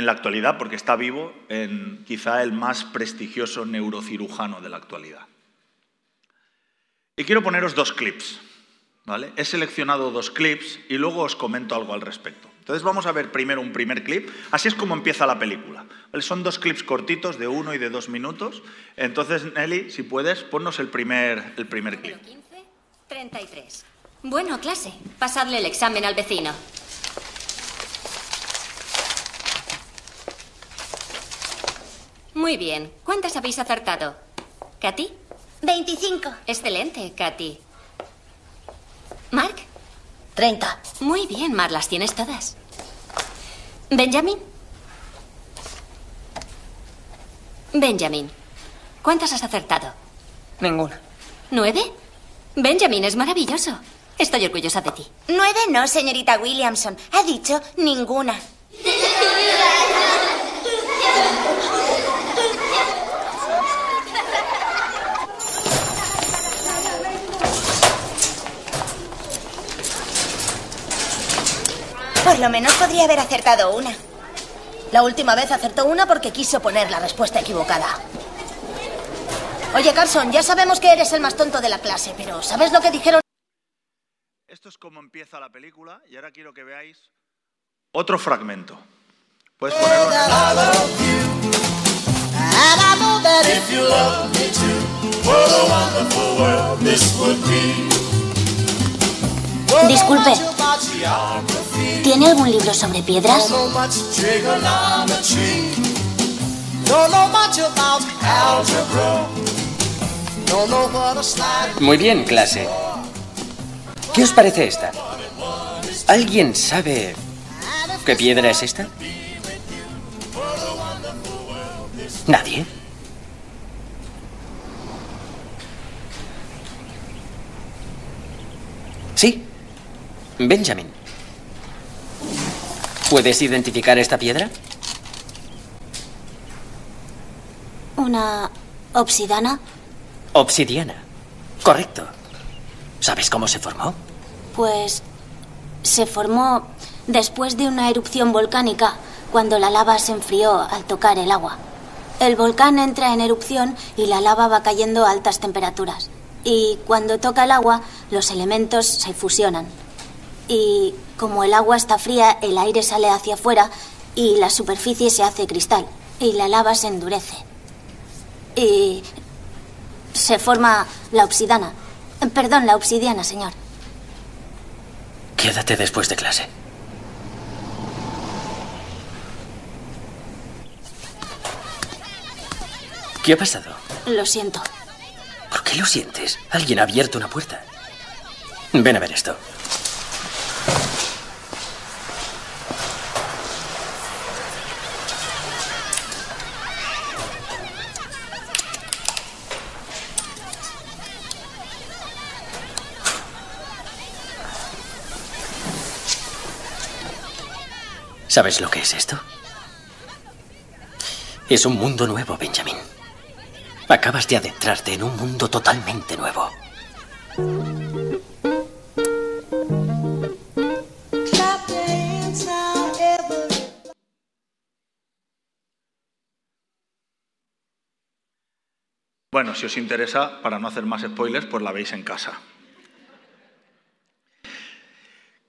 en la actualidad, porque está vivo, en quizá el más prestigioso neurocirujano de la actualidad. Y quiero poneros dos clips. ¿vale? He seleccionado dos clips y luego os comento algo al respecto. Entonces vamos a ver primero un primer clip. Así es como empieza la película. Son dos clips cortitos de uno y de dos minutos. Entonces, Nelly, si puedes, ponnos el primer, el primer clip. 15, 33. Bueno, clase, pasadle el examen al vecino. Muy bien. ¿Cuántas habéis acertado? ¿Katy? 25. Excelente, Katy. ¿Mark? 30. Muy bien, Mar, las tienes todas. ¿Benjamin? Benjamin, ¿cuántas has acertado? Ninguna. ¿Nueve? Benjamin, es maravilloso. Estoy orgullosa de ti. Nueve no, señorita Williamson. Ha dicho ninguna. Por lo menos podría haber acertado una. La última vez acertó una porque quiso poner la respuesta equivocada. Oye, Carson, ya sabemos que eres el más tonto de la clase, pero ¿sabes lo que dijeron? Esto es como empieza la película y ahora quiero que veáis otro fragmento. Puedes ponerlo. Disculpe. ¿Tiene algún libro sobre piedras? Muy bien, clase. ¿Qué os parece esta? ¿Alguien sabe qué piedra es esta? ¿Nadie? Sí. Benjamin. ¿Puedes identificar esta piedra? ¿Una obsidana? Obsidiana. Correcto. ¿Sabes cómo se formó? Pues se formó después de una erupción volcánica, cuando la lava se enfrió al tocar el agua. El volcán entra en erupción y la lava va cayendo a altas temperaturas. Y cuando toca el agua, los elementos se fusionan. Y como el agua está fría, el aire sale hacia afuera y la superficie se hace cristal. Y la lava se endurece. Y se forma la obsidana. Perdón, la obsidiana, señor. Quédate después de clase. ¿Qué ha pasado? Lo siento. ¿Por qué lo sientes? Alguien ha abierto una puerta. Ven a ver esto. ¿Sabes lo que es esto? Es un mundo nuevo, Benjamin. Acabas de adentrarte en un mundo totalmente nuevo. Bueno, si os interesa, para no hacer más spoilers, pues la veis en casa.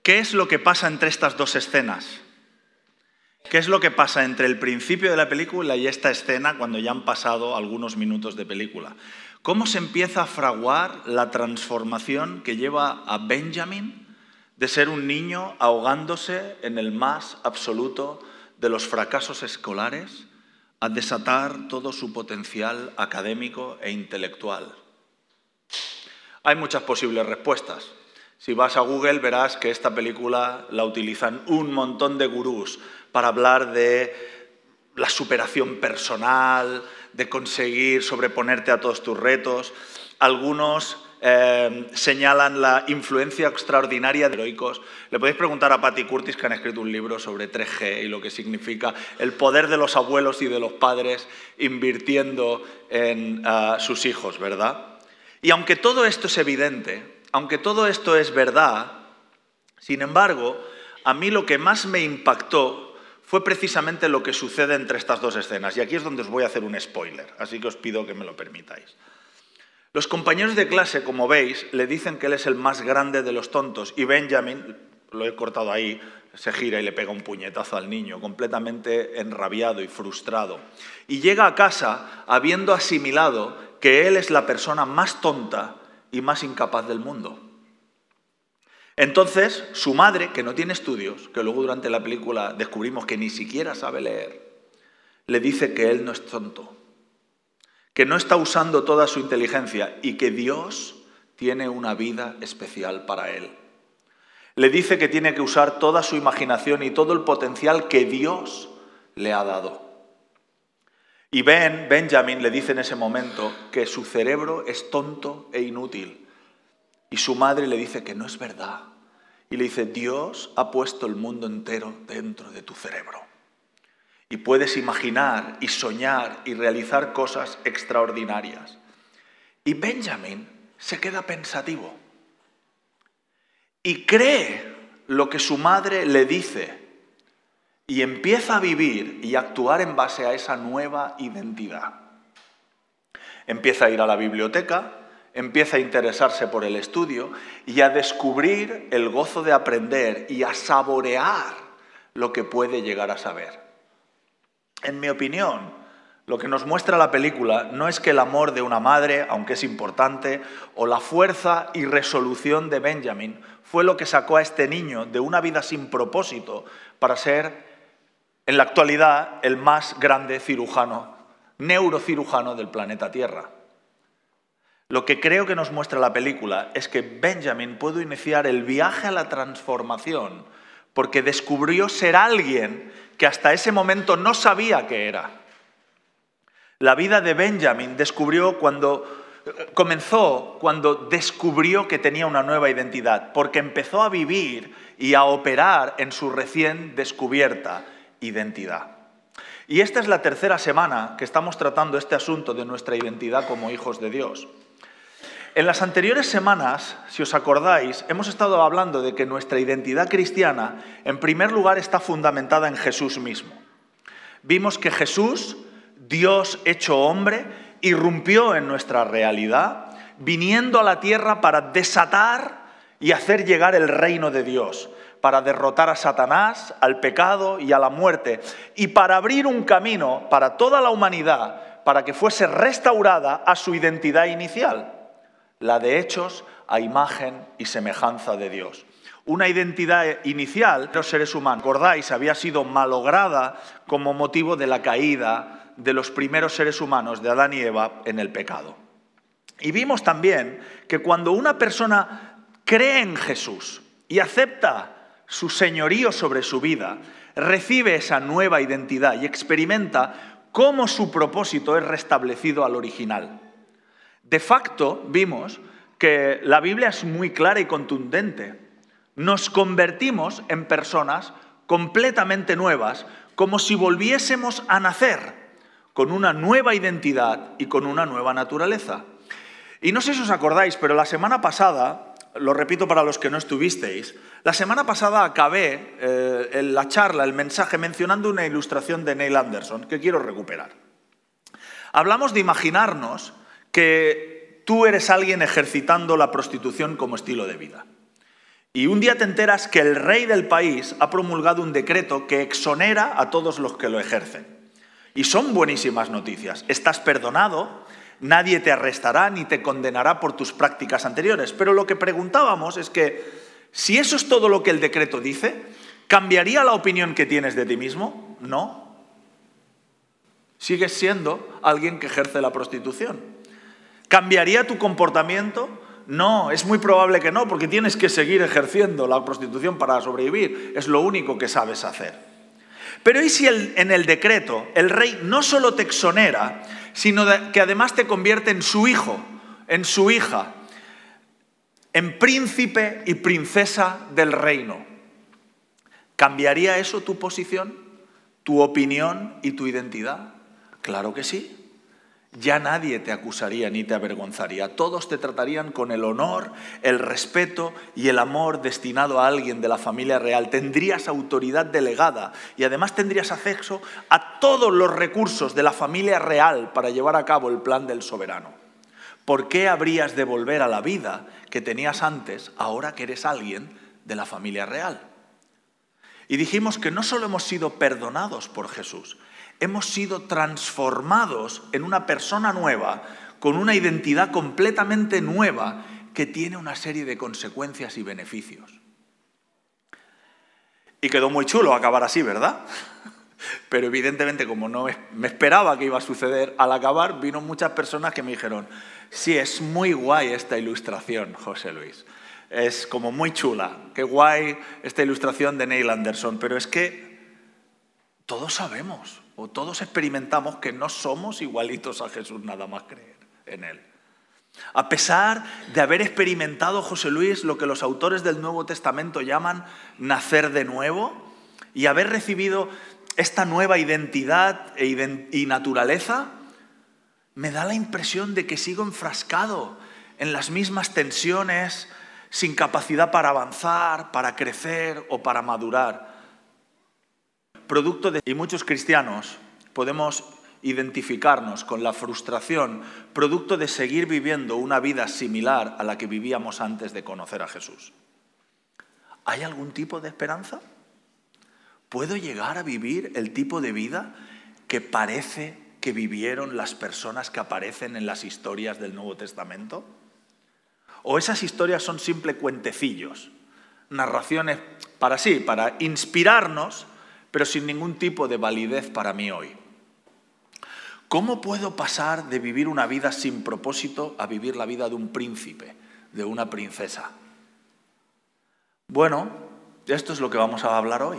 ¿Qué es lo que pasa entre estas dos escenas? ¿Qué es lo que pasa entre el principio de la película y esta escena cuando ya han pasado algunos minutos de película? ¿Cómo se empieza a fraguar la transformación que lleva a Benjamin de ser un niño ahogándose en el más absoluto de los fracasos escolares a desatar todo su potencial académico e intelectual? Hay muchas posibles respuestas. Si vas a Google verás que esta película la utilizan un montón de gurús para hablar de la superación personal, de conseguir sobreponerte a todos tus retos. Algunos eh, señalan la influencia extraordinaria de heroicos. Le podéis preguntar a Patty Curtis, que han escrito un libro sobre 3G y lo que significa el poder de los abuelos y de los padres invirtiendo en ah, sus hijos, ¿verdad? Y aunque todo esto es evidente, aunque todo esto es verdad, sin embargo, a mí lo que más me impactó fue precisamente lo que sucede entre estas dos escenas. Y aquí es donde os voy a hacer un spoiler, así que os pido que me lo permitáis. Los compañeros de clase, como veis, le dicen que él es el más grande de los tontos y Benjamin, lo he cortado ahí, se gira y le pega un puñetazo al niño, completamente enrabiado y frustrado. Y llega a casa habiendo asimilado que él es la persona más tonta y más incapaz del mundo. Entonces, su madre, que no tiene estudios, que luego durante la película descubrimos que ni siquiera sabe leer, le dice que él no es tonto, que no está usando toda su inteligencia y que Dios tiene una vida especial para él. Le dice que tiene que usar toda su imaginación y todo el potencial que Dios le ha dado. Y Ben, Benjamin, le dice en ese momento que su cerebro es tonto e inútil. Y su madre le dice que no es verdad. Y le dice, Dios ha puesto el mundo entero dentro de tu cerebro. Y puedes imaginar y soñar y realizar cosas extraordinarias. Y Benjamin se queda pensativo y cree lo que su madre le dice y empieza a vivir y actuar en base a esa nueva identidad. Empieza a ir a la biblioteca, empieza a interesarse por el estudio y a descubrir el gozo de aprender y a saborear lo que puede llegar a saber. En mi opinión, lo que nos muestra la película no es que el amor de una madre, aunque es importante, o la fuerza y resolución de Benjamin fue lo que sacó a este niño de una vida sin propósito para ser, en la actualidad, el más grande cirujano, neurocirujano del planeta Tierra. Lo que creo que nos muestra la película es que Benjamin pudo iniciar el viaje a la transformación porque descubrió ser alguien que hasta ese momento no sabía que era. La vida de Benjamin descubrió cuando comenzó cuando descubrió que tenía una nueva identidad, porque empezó a vivir y a operar en su recién descubierta identidad. Y esta es la tercera semana que estamos tratando este asunto de nuestra identidad como hijos de Dios. En las anteriores semanas, si os acordáis, hemos estado hablando de que nuestra identidad cristiana, en primer lugar, está fundamentada en Jesús mismo. Vimos que Jesús, Dios hecho hombre, irrumpió en nuestra realidad, viniendo a la tierra para desatar y hacer llegar el reino de Dios, para derrotar a Satanás, al pecado y a la muerte, y para abrir un camino para toda la humanidad, para que fuese restaurada a su identidad inicial, la de hechos a imagen y semejanza de Dios. Una identidad inicial de los seres humanos, acordáis, había sido malograda como motivo de la caída de los primeros seres humanos, de Adán y Eva, en el pecado. Y vimos también que cuando una persona cree en Jesús y acepta su señorío sobre su vida, recibe esa nueva identidad y experimenta cómo su propósito es restablecido al original. De facto, vimos que la Biblia es muy clara y contundente. Nos convertimos en personas completamente nuevas, como si volviésemos a nacer con una nueva identidad y con una nueva naturaleza. Y no sé si os acordáis, pero la semana pasada, lo repito para los que no estuvisteis, la semana pasada acabé eh, la charla, el mensaje, mencionando una ilustración de Neil Anderson que quiero recuperar. Hablamos de imaginarnos que tú eres alguien ejercitando la prostitución como estilo de vida. Y un día te enteras que el rey del país ha promulgado un decreto que exonera a todos los que lo ejercen. Y son buenísimas noticias. Estás perdonado, nadie te arrestará ni te condenará por tus prácticas anteriores. Pero lo que preguntábamos es que si eso es todo lo que el decreto dice, ¿cambiaría la opinión que tienes de ti mismo? No. Sigues siendo alguien que ejerce la prostitución. ¿Cambiaría tu comportamiento? No, es muy probable que no, porque tienes que seguir ejerciendo la prostitución para sobrevivir. Es lo único que sabes hacer. Pero ¿y si en el decreto el rey no solo te exonera, sino que además te convierte en su hijo, en su hija, en príncipe y princesa del reino? ¿Cambiaría eso tu posición, tu opinión y tu identidad? Claro que sí. Ya nadie te acusaría ni te avergonzaría. Todos te tratarían con el honor, el respeto y el amor destinado a alguien de la familia real. Tendrías autoridad delegada y además tendrías acceso a todos los recursos de la familia real para llevar a cabo el plan del soberano. ¿Por qué habrías de volver a la vida que tenías antes ahora que eres alguien de la familia real? Y dijimos que no solo hemos sido perdonados por Jesús, hemos sido transformados en una persona nueva, con una identidad completamente nueva que tiene una serie de consecuencias y beneficios. Y quedó muy chulo acabar así, ¿verdad? Pero evidentemente, como no me esperaba que iba a suceder, al acabar vino muchas personas que me dijeron, sí, es muy guay esta ilustración, José Luis. Es como muy chula, qué guay esta ilustración de Neil Anderson, pero es que todos sabemos o todos experimentamos que no somos igualitos a Jesús nada más creer en Él. A pesar de haber experimentado José Luis lo que los autores del Nuevo Testamento llaman nacer de nuevo y haber recibido esta nueva identidad e y naturaleza, me da la impresión de que sigo enfrascado en las mismas tensiones, sin capacidad para avanzar, para crecer o para madurar Y muchos cristianos podemos identificarnos con la frustración producto de seguir viviendo una vida similar a la que vivíamos antes de conocer a Jesús. ¿Hay algún tipo de esperanza? ¿Puedo llegar a vivir el tipo de vida que parece que vivieron las personas que aparecen en las historias del Nuevo Testamento? ¿O esas historias son simple cuentecillos, narraciones para sí, para inspirarnos pero sin ningún tipo de validez para mí hoy. ¿Cómo puedo pasar de vivir una vida sin propósito a vivir la vida de un príncipe, de una princesa? Bueno, esto es lo que vamos a hablar hoy.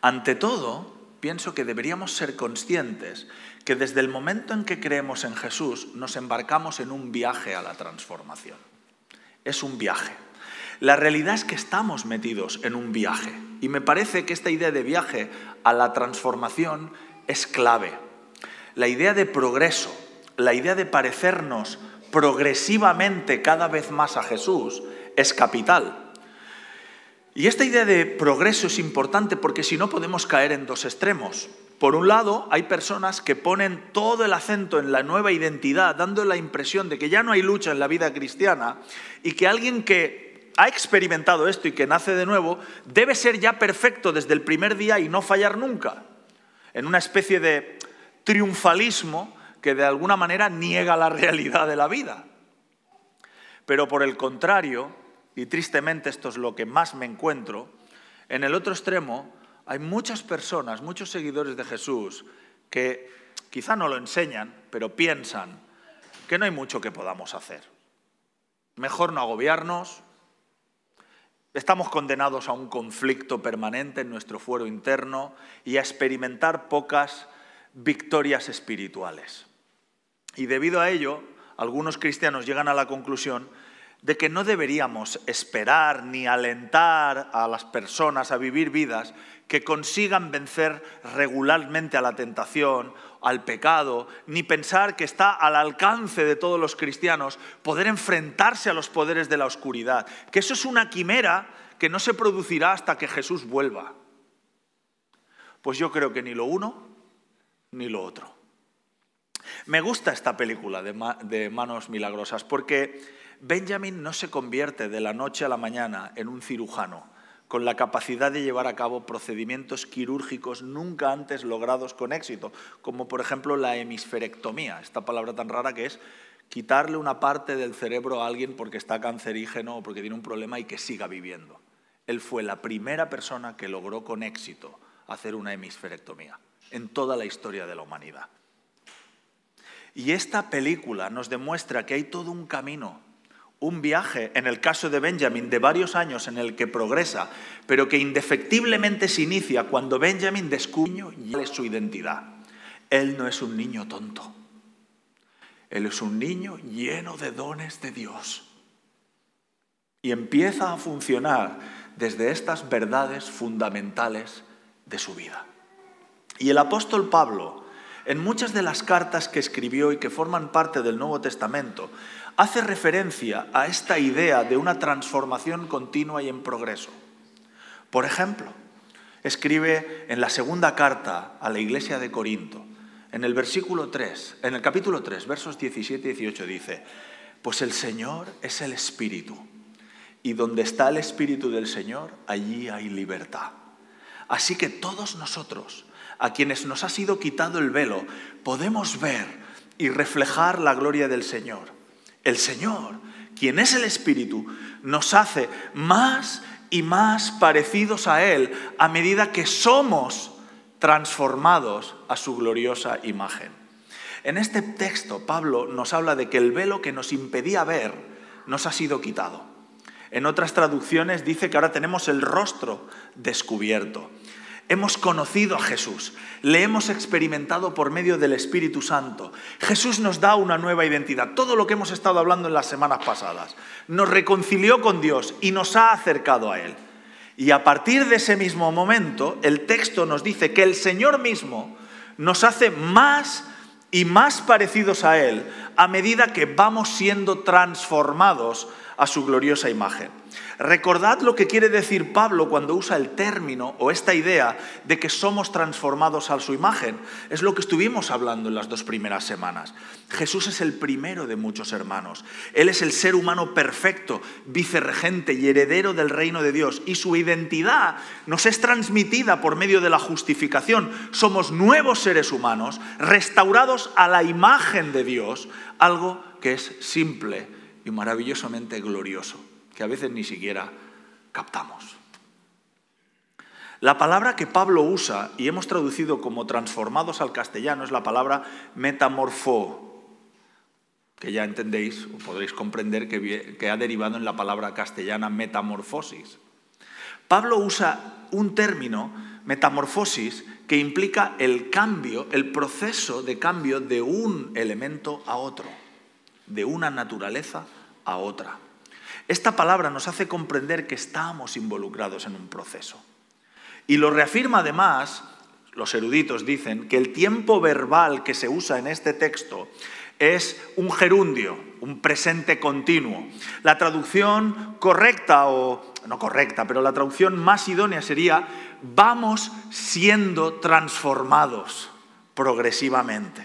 Ante todo, pienso que deberíamos ser conscientes que desde el momento en que creemos en Jesús nos embarcamos en un viaje a la transformación. Es un viaje. La realidad es que estamos metidos en un viaje y me parece que esta idea de viaje a la transformación es clave. La idea de progreso, la idea de parecernos progresivamente cada vez más a Jesús es capital. Y esta idea de progreso es importante porque si no podemos caer en dos extremos. Por un lado, hay personas que ponen todo el acento en la nueva identidad, dando la impresión de que ya no hay lucha en la vida cristiana y que alguien que ha experimentado esto y que nace de nuevo, debe ser ya perfecto desde el primer día y no fallar nunca. En una especie de triunfalismo que de alguna manera niega la realidad de la vida. Pero por el contrario, y tristemente esto es lo que más me encuentro, en el otro extremo hay muchas personas, muchos seguidores de Jesús que quizá no lo enseñan, pero piensan que no hay mucho que podamos hacer. Mejor no agobiarnos, Estamos condenados a un conflicto permanente en nuestro fuero interno y a experimentar pocas victorias espirituales. Y debido a ello, algunos cristianos llegan a la conclusión de que no deberíamos esperar ni alentar a las personas a vivir vidas que consigan vencer regularmente a la tentación, al pecado, ni pensar que está al alcance de todos los cristianos poder enfrentarse a los poderes de la oscuridad, que eso es una quimera que no se producirá hasta que Jesús vuelva. Pues yo creo que ni lo uno ni lo otro. Me gusta esta película de, Manos Milagrosas porque Benjamin no se convierte de la noche a la mañana en un cirujano con la capacidad de llevar a cabo procedimientos quirúrgicos nunca antes logrados con éxito, como por ejemplo la hemisferectomía, esta palabra tan rara que es quitarle una parte del cerebro a alguien porque está cancerígeno o porque tiene un problema y que siga viviendo. Él fue la primera persona que logró con éxito hacer una hemisferectomía en toda la historia de la humanidad. Y esta película nos demuestra que hay todo un camino un viaje, en el caso de Benjamin, de varios años en el que progresa, pero que indefectiblemente se inicia cuando Benjamin descubre su identidad. Él no es un niño tonto. Él es un niño lleno de dones de Dios. Y empieza a funcionar desde estas verdades fundamentales de su vida. Y el apóstol Pablo en muchas de las cartas que escribió y que forman parte del Nuevo Testamento, hace referencia a esta idea de una transformación continua y en progreso. Por ejemplo, escribe en la segunda carta a la iglesia de Corinto, en el versículo 3, en el capítulo 3, versos 17 y 18 dice, pues el Señor es el Espíritu, y donde está el Espíritu del Señor, allí hay libertad. Así que todos nosotros, a quienes nos ha sido quitado el velo, podemos ver y reflejar la gloria del Señor. El Señor, quien es el Espíritu, nos hace más y más parecidos a Él a medida que somos transformados a su gloriosa imagen. En este texto Pablo nos habla de que el velo que nos impedía ver nos ha sido quitado. En otras traducciones dice que ahora tenemos el rostro descubierto. Hemos conocido a Jesús, le hemos experimentado por medio del Espíritu Santo. Jesús nos da una nueva identidad, todo lo que hemos estado hablando en las semanas pasadas. Nos reconcilió con Dios y nos ha acercado a Él. Y a partir de ese mismo momento, el texto nos dice que el Señor mismo nos hace más y más parecidos a Él a medida que vamos siendo transformados a su gloriosa imagen. Recordad lo que quiere decir Pablo cuando usa el término o esta idea de que somos transformados a su imagen. Es lo que estuvimos hablando en las dos primeras semanas. Jesús es el primero de muchos hermanos. Él es el ser humano perfecto, vicerregente y heredero del reino de Dios. Y su identidad nos es transmitida por medio de la justificación. Somos nuevos seres humanos, restaurados a la imagen de Dios, algo que es simple y maravillosamente glorioso que a veces ni siquiera captamos. La palabra que Pablo usa y hemos traducido como transformados al castellano es la palabra metamorfo, que ya entendéis o podréis comprender que, ha derivado en la palabra castellana metamorfosis. Pablo usa un término, metamorfosis, que implica el cambio, el proceso de cambio de un elemento a otro, de una naturaleza otra. Esta palabra nos hace comprender que estamos involucrados en un proceso. Y lo reafirma además, los eruditos dicen, que el tiempo verbal que se usa en este texto es un gerundio, un presente continuo. La traducción correcta, o no correcta, pero la traducción más idónea sería, vamos siendo transformados progresivamente,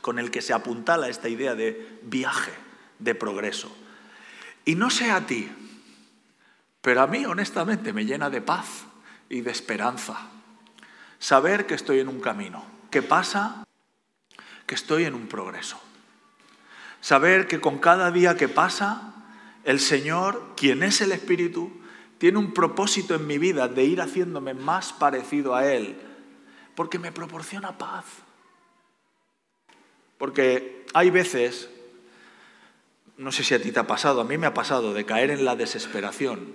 con el que se apuntala esta idea de viaje, de progreso. Y no sé a ti, pero a mí honestamente me llena de paz y de esperanza saber que estoy en un camino. ¿Qué pasa? Que estoy en un progreso. Saber que con cada día que pasa, el Señor, quien es el Espíritu, tiene un propósito en mi vida de ir haciéndome más parecido a Él, porque me proporciona paz. Porque hay veces no sé si a ti te ha pasado, a mí me ha pasado de caer en la desesperación,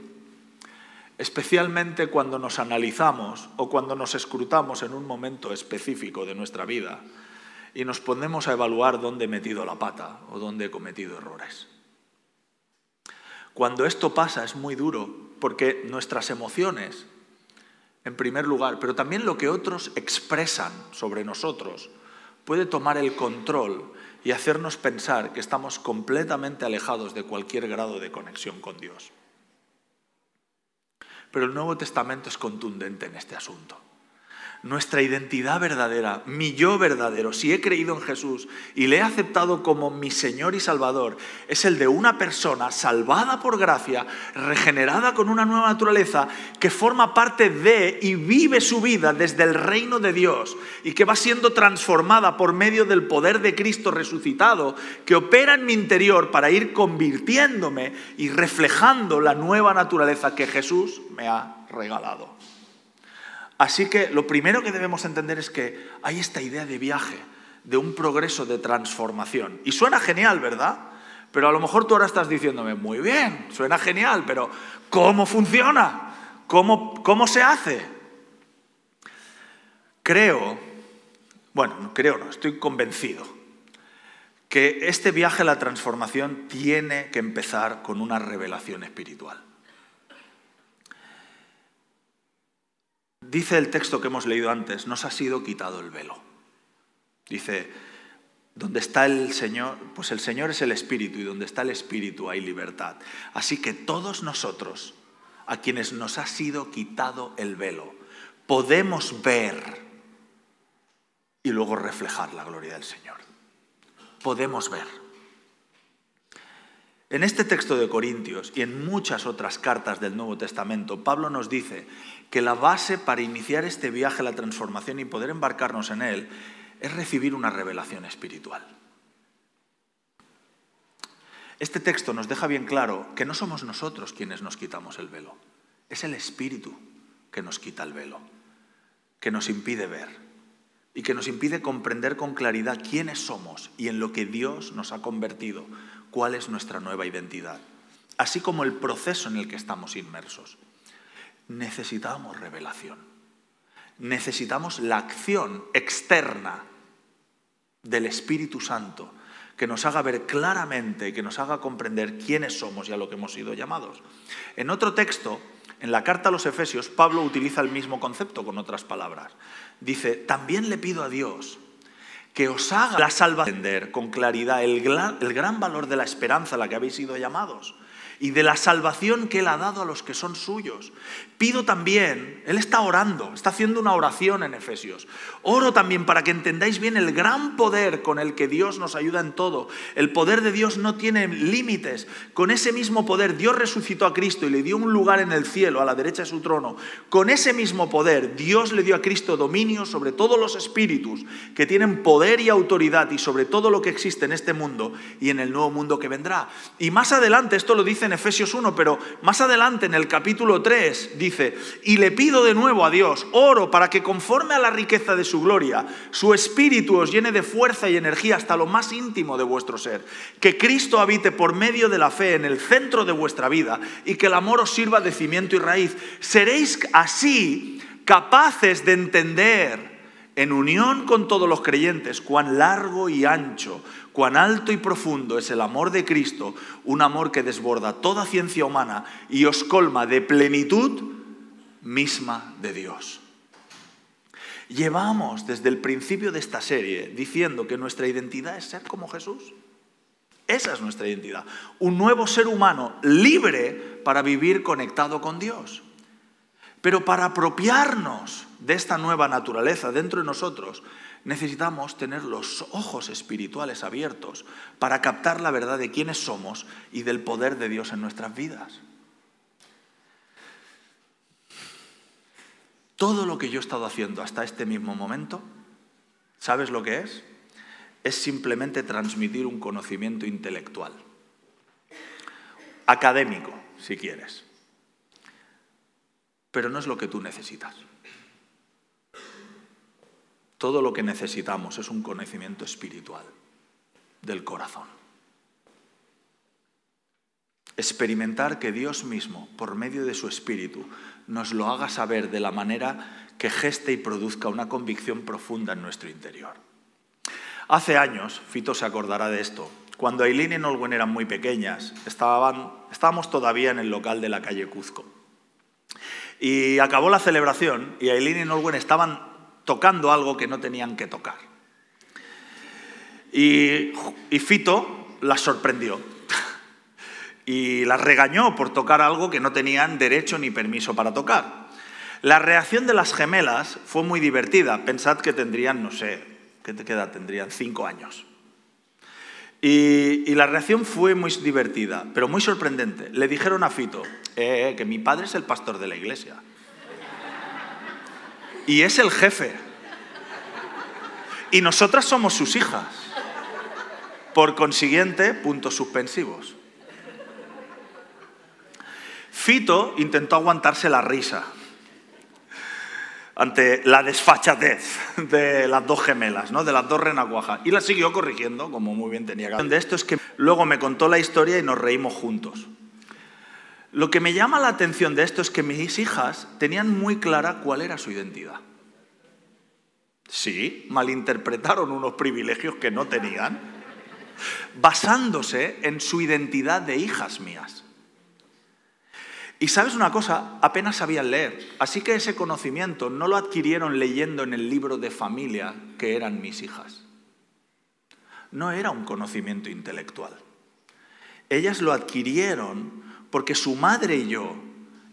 especialmente cuando nos analizamos o cuando nos escrutamos en un momento específico de nuestra vida y nos ponemos a evaluar dónde he metido la pata o dónde he cometido errores. Cuando esto pasa es muy duro porque nuestras emociones, en primer lugar, pero también lo que otros expresan sobre nosotros, puede tomar el control y hacernos pensar que estamos completamente alejados de cualquier grado de conexión con Dios. Pero el Nuevo Testamento es contundente en este asunto nuestra identidad verdadera, mi yo verdadero, si he creído en Jesús y le he aceptado como mi Señor y Salvador, es el de una persona salvada por gracia, regenerada con una nueva naturaleza, que forma parte de y vive su vida desde el reino de Dios y que va siendo transformada por medio del poder de Cristo resucitado, que opera en mi interior para ir convirtiéndome y reflejando la nueva naturaleza que Jesús me ha regalado. Así que lo primero que debemos entender es que hay esta idea de viaje, de un progreso de transformación. Y suena genial, ¿verdad? Pero a lo mejor tú ahora estás diciéndome, muy bien, suena genial, pero ¿cómo funciona? ¿Cómo, cómo se hace? Creo, bueno, no creo, no, estoy convencido que este viaje a la transformación tiene que empezar con una revelación espiritual. Dice el texto que hemos leído antes, nos ha sido quitado el velo. Dice, donde está el Señor, pues el Señor es el Espíritu y donde está el Espíritu hay libertad. Así que todos nosotros, a quienes nos ha sido quitado el velo, podemos ver y luego reflejar la gloria del Señor. Podemos ver. En este texto de Corintios y en muchas otras cartas del Nuevo Testamento, Pablo nos dice que la base para iniciar este viaje a la transformación y poder embarcarnos en él es recibir una revelación espiritual. Este texto nos deja bien claro que no somos nosotros quienes nos quitamos el velo, es el Espíritu que nos quita el velo, que nos impide ver y que nos impide comprender con claridad quiénes somos y en lo que Dios nos ha convertido, cuál es nuestra nueva identidad, así como el proceso en el que estamos inmersos. Necesitamos revelación, necesitamos la acción externa del Espíritu Santo que nos haga ver claramente, que nos haga comprender quiénes somos y a lo que hemos sido llamados. En otro texto, en la carta a los Efesios, Pablo utiliza el mismo concepto con otras palabras. Dice, también le pido a Dios que os haga la salvación con claridad el gran, el gran valor de la esperanza a la que habéis sido llamados y de la salvación que Él ha dado a los que son suyos. Pido también, Él está orando, está haciendo una oración en Efesios. Oro también para que entendáis bien el gran poder con el que Dios nos ayuda en todo. El poder de Dios no tiene límites. Con ese mismo poder Dios resucitó a Cristo y le dio un lugar en el cielo, a la derecha de su trono. Con ese mismo poder Dios le dio a Cristo dominio sobre todos los espíritus que tienen poder y autoridad y sobre todo lo que existe en este mundo y en el nuevo mundo que vendrá. Y más adelante, esto lo dice en Efesios 1, pero más adelante en el capítulo 3 dice, y le pido de nuevo a Dios, oro para que conforme a la riqueza de su gloria, su espíritu os llene de fuerza y energía hasta lo más íntimo de vuestro ser, que Cristo habite por medio de la fe en el centro de vuestra vida y que el amor os sirva de cimiento y raíz. Seréis así capaces de entender en unión con todos los creyentes cuán largo y ancho, cuán alto y profundo es el amor de Cristo, un amor que desborda toda ciencia humana y os colma de plenitud misma de Dios. Llevamos desde el principio de esta serie diciendo que nuestra identidad es ser como Jesús. Esa es nuestra identidad. Un nuevo ser humano libre para vivir conectado con Dios. Pero para apropiarnos de esta nueva naturaleza dentro de nosotros, necesitamos tener los ojos espirituales abiertos para captar la verdad de quiénes somos y del poder de Dios en nuestras vidas. Todo lo que yo he estado haciendo hasta este mismo momento, ¿sabes lo que es? Es simplemente transmitir un conocimiento intelectual, académico, si quieres. Pero no es lo que tú necesitas. Todo lo que necesitamos es un conocimiento espiritual del corazón. Experimentar que Dios mismo, por medio de su espíritu, nos lo haga saber de la manera que geste y produzca una convicción profunda en nuestro interior. Hace años, Fito se acordará de esto, cuando Aileen y Nolwen eran muy pequeñas, estaban, estábamos todavía en el local de la calle Cuzco. Y acabó la celebración y Aileen y Nolwen estaban tocando algo que no tenían que tocar. Y, Fito las sorprendió y las regañó por tocar algo que no tenían derecho ni permiso para tocar. La reacción de las gemelas fue muy divertida. Pensad que tendrían, no sé, ¿qué te queda? Tendrían cinco años. Y, la reacción fue muy divertida, pero muy sorprendente. Le dijeron a Fito eh, eh, que mi padre es el pastor de la iglesia y es el jefe. Y nosotras somos sus hijas. Por consiguiente, puntos suspensivos. Fito intentó aguantarse la risa ante la desfachatez de las dos gemelas, ¿no? de las dos renacuajas. Y la siguió corrigiendo, como muy bien tenía que De esto es que luego me contó la historia y nos reímos juntos. Lo que me llama la atención de esto es que mis hijas tenían muy clara cuál era su identidad. Sí, malinterpretaron unos privilegios que no tenían, basándose en su identidad de hijas mías. Y sabes una cosa, apenas sabían leer, así que ese conocimiento no lo adquirieron leyendo en el libro de familia que eran mis hijas. no era un conocimiento intelectual. Ellas lo adquirieron porque su madre y yo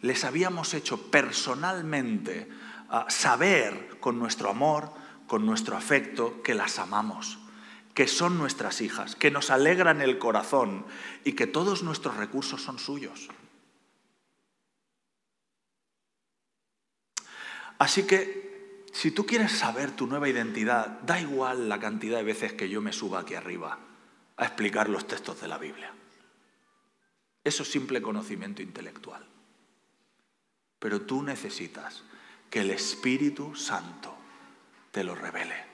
les habíamos hecho personalmente ah, saber con nuestro amor, con nuestro afecto, que las amamos, que son nuestras hijas, que nos alegran el corazón y que todos nuestros recursos son suyos. Así que, si tú quieres saber tu nueva identidad, da igual la cantidad de veces que yo me suba aquí arriba a explicar los textos de la Biblia. Eso es simple conocimiento intelectual. Pero tú necesitas que el Espíritu Santo te lo revele.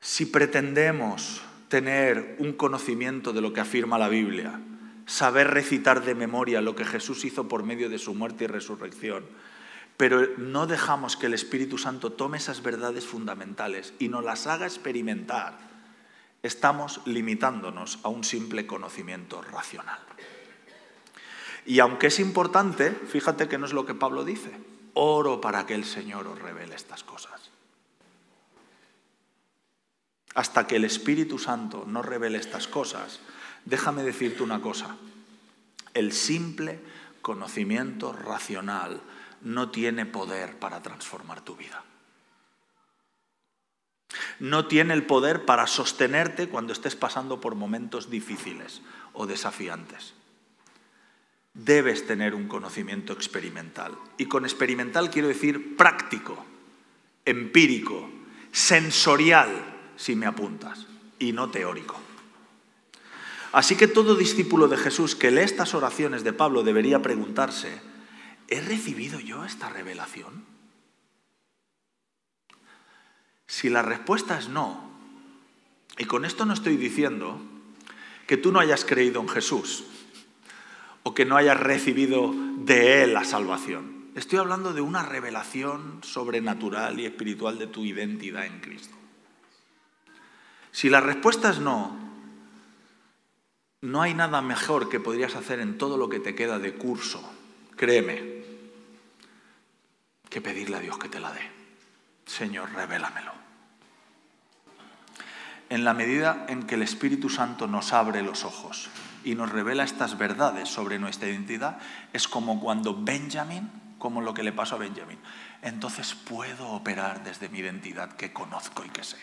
Si pretendemos tener un conocimiento de lo que afirma la Biblia, saber recitar de memoria lo que Jesús hizo por medio de su muerte y resurrección, pero no dejamos que el Espíritu Santo tome esas verdades fundamentales y nos las haga experimentar, estamos limitándonos a un simple conocimiento racional. Y aunque es importante, fíjate que no es lo que Pablo dice, oro para que el Señor os revele estas cosas. Hasta que el Espíritu Santo no revele estas cosas, déjame decirte una cosa, el simple conocimiento racional no tiene poder para transformar tu vida. No tiene el poder para sostenerte cuando estés pasando por momentos difíciles o desafiantes debes tener un conocimiento experimental. Y con experimental quiero decir práctico, empírico, sensorial, si me apuntas, y no teórico. Así que todo discípulo de Jesús que lee estas oraciones de Pablo debería preguntarse, ¿he recibido yo esta revelación? Si la respuesta es no, y con esto no estoy diciendo que tú no hayas creído en Jesús, o que no hayas recibido de Él la salvación. Estoy hablando de una revelación sobrenatural y espiritual de tu identidad en Cristo. Si la respuesta es no, no hay nada mejor que podrías hacer en todo lo que te queda de curso, créeme, que pedirle a Dios que te la dé. Señor, revélamelo. En la medida en que el Espíritu Santo nos abre los ojos, y nos revela estas verdades sobre nuestra identidad, es como cuando Benjamin, como lo que le pasó a Benjamin, entonces puedo operar desde mi identidad que conozco y que sé.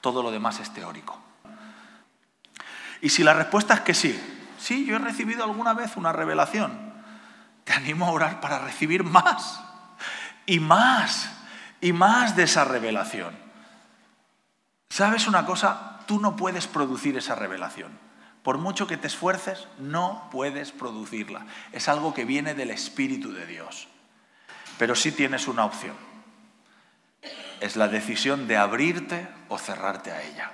Todo lo demás es teórico. Y si la respuesta es que sí, sí, yo he recibido alguna vez una revelación, te animo a orar para recibir más y más y más de esa revelación. ¿Sabes una cosa? Tú no puedes producir esa revelación. Por mucho que te esfuerces, no puedes producirla. Es algo que viene del Espíritu de Dios. Pero sí tienes una opción. Es la decisión de abrirte o cerrarte a ella.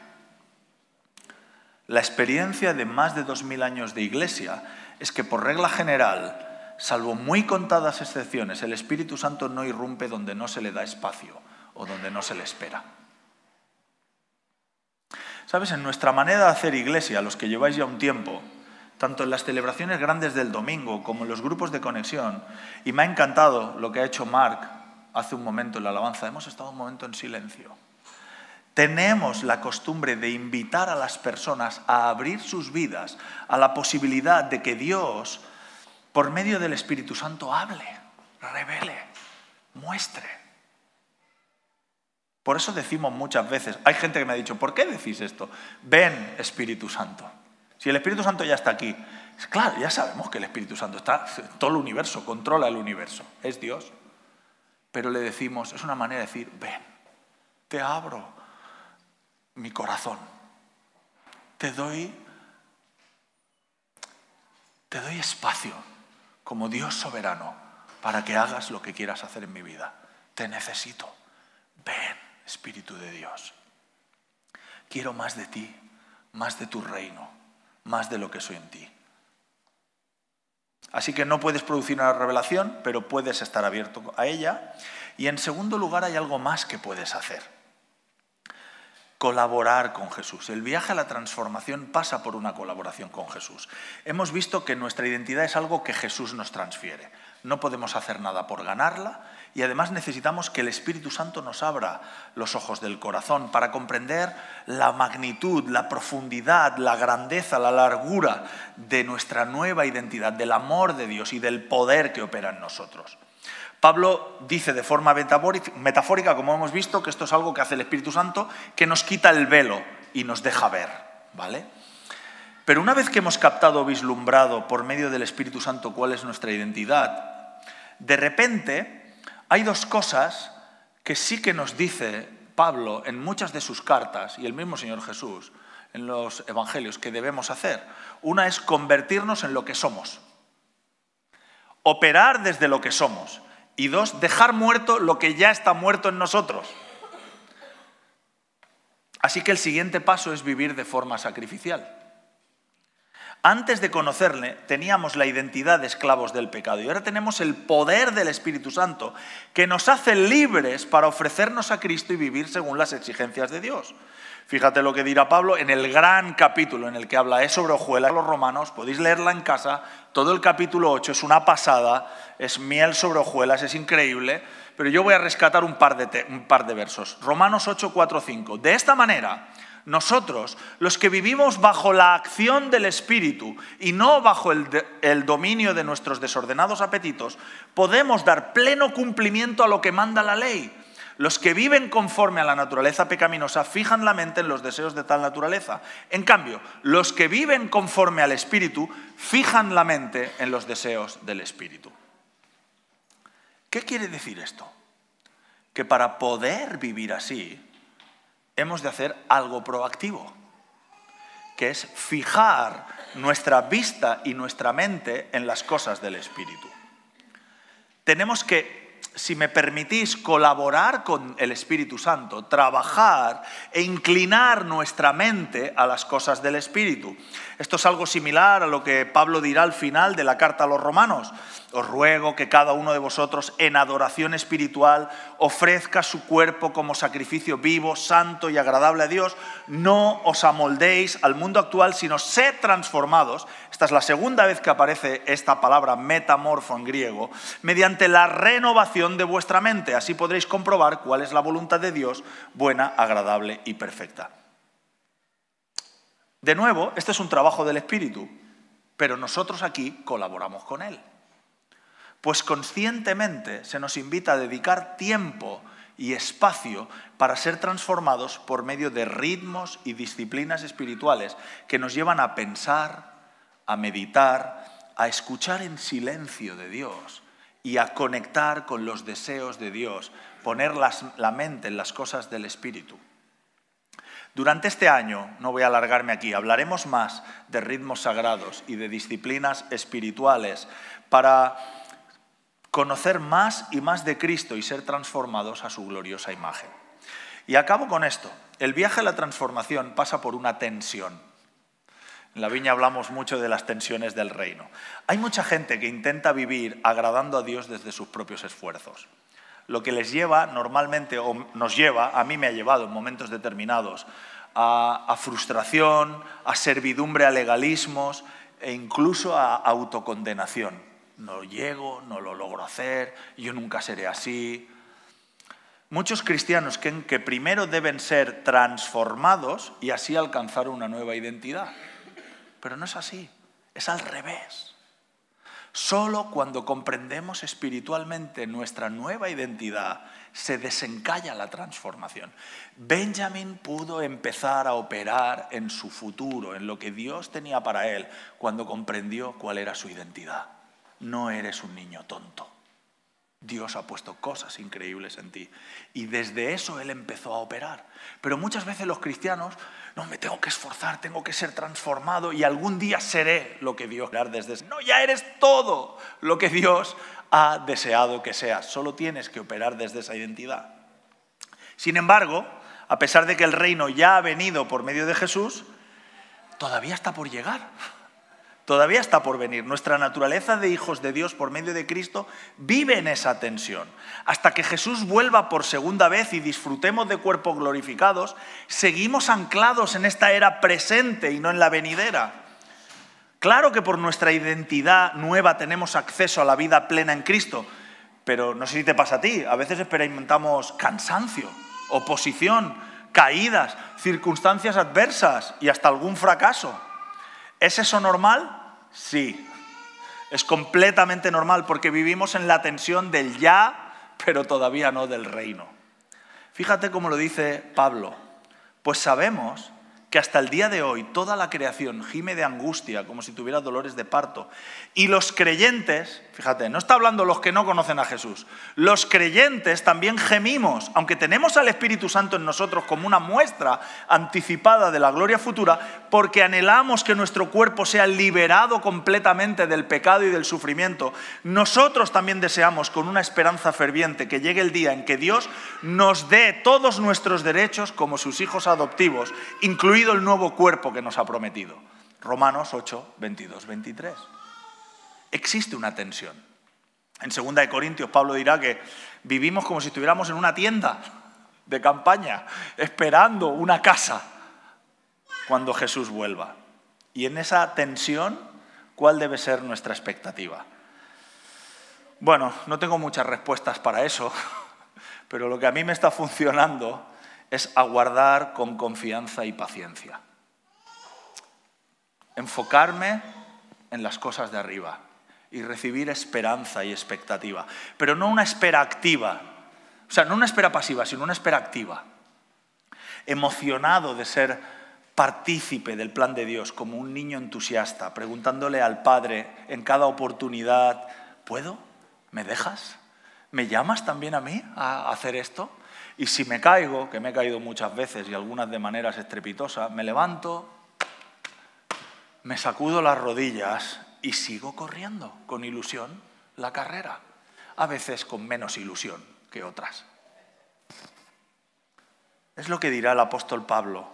La experiencia de más de dos mil años de iglesia es que por regla general, salvo muy contadas excepciones, el Espíritu Santo no irrumpe donde no se le da espacio o donde no se le espera. Sabes, en nuestra manera de hacer iglesia, los que lleváis ya un tiempo, tanto en las celebraciones grandes del domingo como en los grupos de conexión, y me ha encantado lo que ha hecho Mark hace un momento en la alabanza, hemos estado un momento en silencio. Tenemos la costumbre de invitar a las personas a abrir sus vidas a la posibilidad de que Dios, por medio del Espíritu Santo, hable, revele, muestre. Por eso decimos muchas veces, hay gente que me ha dicho, ¿por qué decís esto? Ven Espíritu Santo. Si el Espíritu Santo ya está aquí, claro, ya sabemos que el Espíritu Santo está en todo el universo, controla el universo, es Dios. Pero le decimos, es una manera de decir, ven, te abro mi corazón, te doy, te doy espacio como Dios soberano para que hagas lo que quieras hacer en mi vida. Te necesito, ven. Espíritu de Dios. Quiero más de ti, más de tu reino, más de lo que soy en ti. Así que no puedes producir una revelación, pero puedes estar abierto a ella. Y en segundo lugar hay algo más que puedes hacer. Colaborar con Jesús. El viaje a la transformación pasa por una colaboración con Jesús. Hemos visto que nuestra identidad es algo que Jesús nos transfiere. No podemos hacer nada por ganarla Y además necesitamos que el Espíritu Santo nos abra los ojos del corazón para comprender la magnitud, la profundidad, la grandeza, la largura de nuestra nueva identidad, del amor de Dios y del poder que opera en nosotros. Pablo dice de forma metafórica, como hemos visto, que esto es algo que hace el Espíritu Santo, que nos quita el velo y nos deja ver, ¿vale? Pero una vez que hemos captado vislumbrado por medio del Espíritu Santo cuál es nuestra identidad, de repente hay dos cosas que sí que nos dice Pablo en muchas de sus cartas y el mismo Señor Jesús en los evangelios que debemos hacer. Una es convertirnos en lo que somos, operar desde lo que somos. Y dos, dejar muerto lo que ya está muerto en nosotros. Así que el siguiente paso es vivir de forma sacrificial. Antes de conocerle teníamos la identidad de esclavos del pecado y ahora tenemos el poder del Espíritu Santo que nos hace libres para ofrecernos a Cristo y vivir según las exigencias de Dios. Fíjate lo que dirá Pablo en el gran capítulo en el que habla sobre hojuelas los romanos, podéis leerla en casa, todo el capítulo 8 es una pasada, es miel sobre hojuelas, es increíble, pero yo voy a rescatar un par de, un par de versos. Romanos 8, 4, 5. De esta manera, nosotros, los que vivimos bajo la acción del Espíritu y no bajo el, dominio de nuestros desordenados apetitos, podemos dar pleno cumplimiento a lo que manda la ley. Los que viven conforme a la naturaleza pecaminosa fijan la mente en los deseos de tal naturaleza. En cambio, los que viven conforme al Espíritu fijan la mente en los deseos del Espíritu. ¿Qué quiere decir esto? Que para poder vivir así, hemos de hacer algo proactivo, que es fijar nuestra vista y nuestra mente en las cosas del Espíritu. Tenemos que si me permitís, colaborar con el Espíritu Santo, trabajar e inclinar nuestra mente a las cosas del Espíritu. Esto es algo similar a lo que Pablo dirá al final de la carta a los romanos. Os ruego que cada uno de vosotros en adoración espiritual ofrezca su cuerpo como sacrificio vivo, santo y agradable a Dios. No os amoldéis al mundo actual, sino sed transformados. Esta es la segunda vez que aparece esta palabra metamorfo en griego, mediante la renovación de vuestra mente. Así podréis comprobar cuál es la voluntad de Dios, buena, agradable y perfecta. De nuevo, este es un trabajo del Espíritu, pero nosotros aquí colaboramos con Él pues conscientemente se nos invita a dedicar tiempo y espacio para ser transformados por medio de ritmos y disciplinas espirituales que nos llevan a pensar, a meditar, a escuchar en silencio de Dios y a conectar con los deseos de Dios, poner la mente en las cosas del Espíritu. Durante este año, no voy a alargarme aquí, hablaremos más de ritmos sagrados y de disciplinas espirituales para conocer más y más de Cristo y ser transformados a su gloriosa imagen. Y acabo con esto. El viaje a la transformación pasa por una tensión. En la viña hablamos mucho de las tensiones del reino. Hay mucha gente que intenta vivir agradando a Dios desde sus propios esfuerzos. Lo que les lleva normalmente, o nos lleva, a mí me ha llevado en momentos determinados, a, frustración, a servidumbre a legalismos e incluso a autocondenación no llego, no lo logro hacer, yo nunca seré así. Muchos cristianos creen que primero deben ser transformados y así alcanzar una nueva identidad. Pero no es así, es al revés. Solo cuando comprendemos espiritualmente nuestra nueva identidad se desencalla la transformación. Benjamin pudo empezar a operar en su futuro, en lo que Dios tenía para él, cuando comprendió cuál era su identidad no eres un niño tonto. Dios ha puesto cosas increíbles en ti. Y desde eso Él empezó a operar. Pero muchas veces los cristianos, no, me tengo que esforzar, tengo que ser transformado y algún día seré lo que Dios desde... No, ya eres todo lo que Dios ha deseado que seas. Solo tienes que operar desde esa identidad. Sin embargo, a pesar de que el reino ya ha venido por medio de Jesús, todavía está por llegar. Todavía está por venir. Nuestra naturaleza de hijos de Dios por medio de Cristo vive en esa tensión. Hasta que Jesús vuelva por segunda vez y disfrutemos de cuerpos glorificados, seguimos anclados en esta era presente y no en la venidera. Claro que por nuestra identidad nueva tenemos acceso a la vida plena en Cristo, Pero no sé si te pasa a ti, a veces experimentamos cansancio, oposición, caídas, circunstancias adversas y hasta algún fracaso. ¿Es eso normal? Sí. Es completamente normal porque vivimos en la tensión del ya, pero todavía no del reino. Fíjate cómo lo dice Pablo. Pues sabemos que hasta el día de hoy toda la creación gime de angustia como si tuviera dolores de parto. Y los creyentes, fíjate, no está hablando los que no conocen a Jesús, los creyentes también gemimos, aunque tenemos al Espíritu Santo en nosotros como una muestra anticipada de la gloria futura, porque anhelamos que nuestro cuerpo sea liberado completamente del pecado y del sufrimiento. Nosotros también deseamos con una esperanza ferviente que llegue el día en que Dios nos dé todos nuestros derechos como sus hijos adoptivos, incluidos el nuevo cuerpo que nos ha prometido. Romanos 8, 22, 23. Existe una tensión. En 2 de Corintios Pablo dirá que vivimos como si estuviéramos en una tienda de campaña, esperando una casa cuando Jesús vuelva. Y en esa tensión, ¿cuál debe ser nuestra expectativa? Bueno, no tengo muchas respuestas para eso, pero lo que a mí me está funcionando es aguardar con confianza y paciencia. Enfocarme en las cosas de arriba y recibir esperanza y expectativa. Pero no una espera activa, o sea, no una espera pasiva, sino una espera activa. Emocionado de ser partícipe del plan de Dios, como un niño entusiasta, preguntándole al Padre en cada oportunidad, ¿puedo? ¿Me dejas? ¿Me llamas también a mí a hacer esto? Y si me caigo, que me he caído muchas veces y algunas de maneras estrepitosas, me levanto, me sacudo las rodillas y sigo corriendo con ilusión la carrera, a veces con menos ilusión que otras. Es lo que dirá el apóstol Pablo.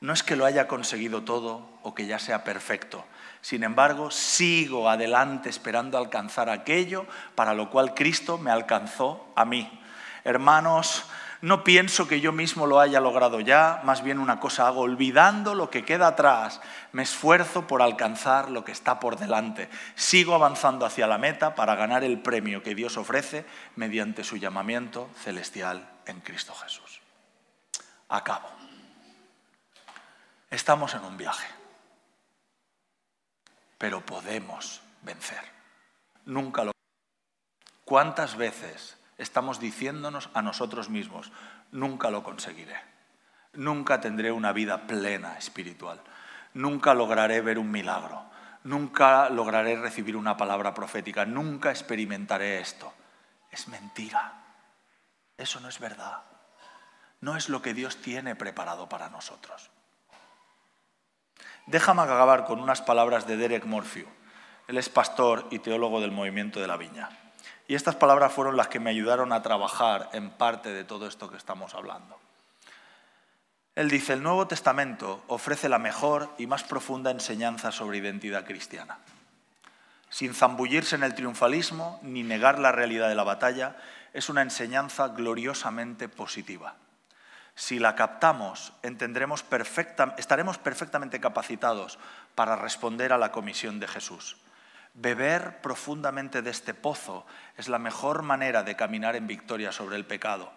No es que lo haya conseguido todo o que ya sea perfecto. Sin embargo, sigo adelante esperando alcanzar aquello para lo cual Cristo me alcanzó a mí. Hermanos, no pienso que yo mismo lo haya logrado ya, más bien una cosa hago, olvidando lo que queda atrás, me esfuerzo por alcanzar lo que está por delante. Sigo avanzando hacia la meta para ganar el premio que Dios ofrece mediante su llamamiento celestial en Cristo Jesús. Acabo. Estamos en un viaje, pero podemos vencer. Nunca lo. ¿Cuántas veces estamos diciéndonos a nosotros mismos, nunca lo conseguiré, nunca tendré una vida plena espiritual, nunca lograré ver un milagro, nunca lograré recibir una palabra profética, nunca experimentaré esto. Es mentira, eso no es verdad, no es lo que Dios tiene preparado para nosotros. Déjame acabar con unas palabras de Derek Morphew. Él es pastor y teólogo del movimiento de la viña. Y estas palabras fueron las que me ayudaron a trabajar en parte de todo esto que estamos hablando. Él dice, el Nuevo Testamento ofrece la mejor y más profunda enseñanza sobre identidad cristiana. Sin zambullirse en el triunfalismo ni negar la realidad de la batalla, es una enseñanza gloriosamente positiva. Si la captamos, estaremos perfectamente capacitados para responder a la comisión de Jesús Beber profundamente de este pozo es la mejor manera de caminar en victoria sobre el pecado.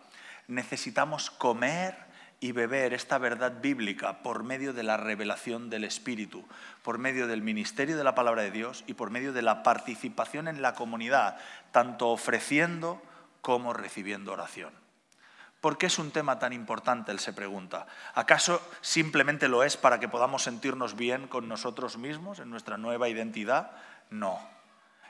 Necesitamos comer y beber esta verdad bíblica por medio de la revelación del Espíritu, por medio del ministerio de la palabra de Dios y por medio de la participación en la comunidad, tanto ofreciendo como recibiendo oración. ¿Por qué es un tema tan importante? Él se pregunta. ¿Acaso simplemente lo es para que podamos sentirnos bien con nosotros mismos en nuestra nueva identidad? No.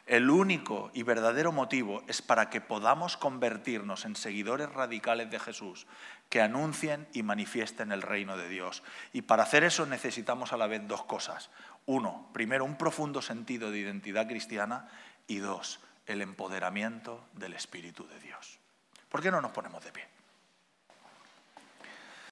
El único y verdadero motivo es para que podamos convertirnos en seguidores radicales de Jesús, que anuncien y manifiesten el reino de Dios. Y para hacer eso necesitamos a la vez dos cosas. Uno, primero, un profundo sentido de identidad cristiana y dos, el empoderamiento del Espíritu de Dios. ¿Por qué no nos ponemos de pie?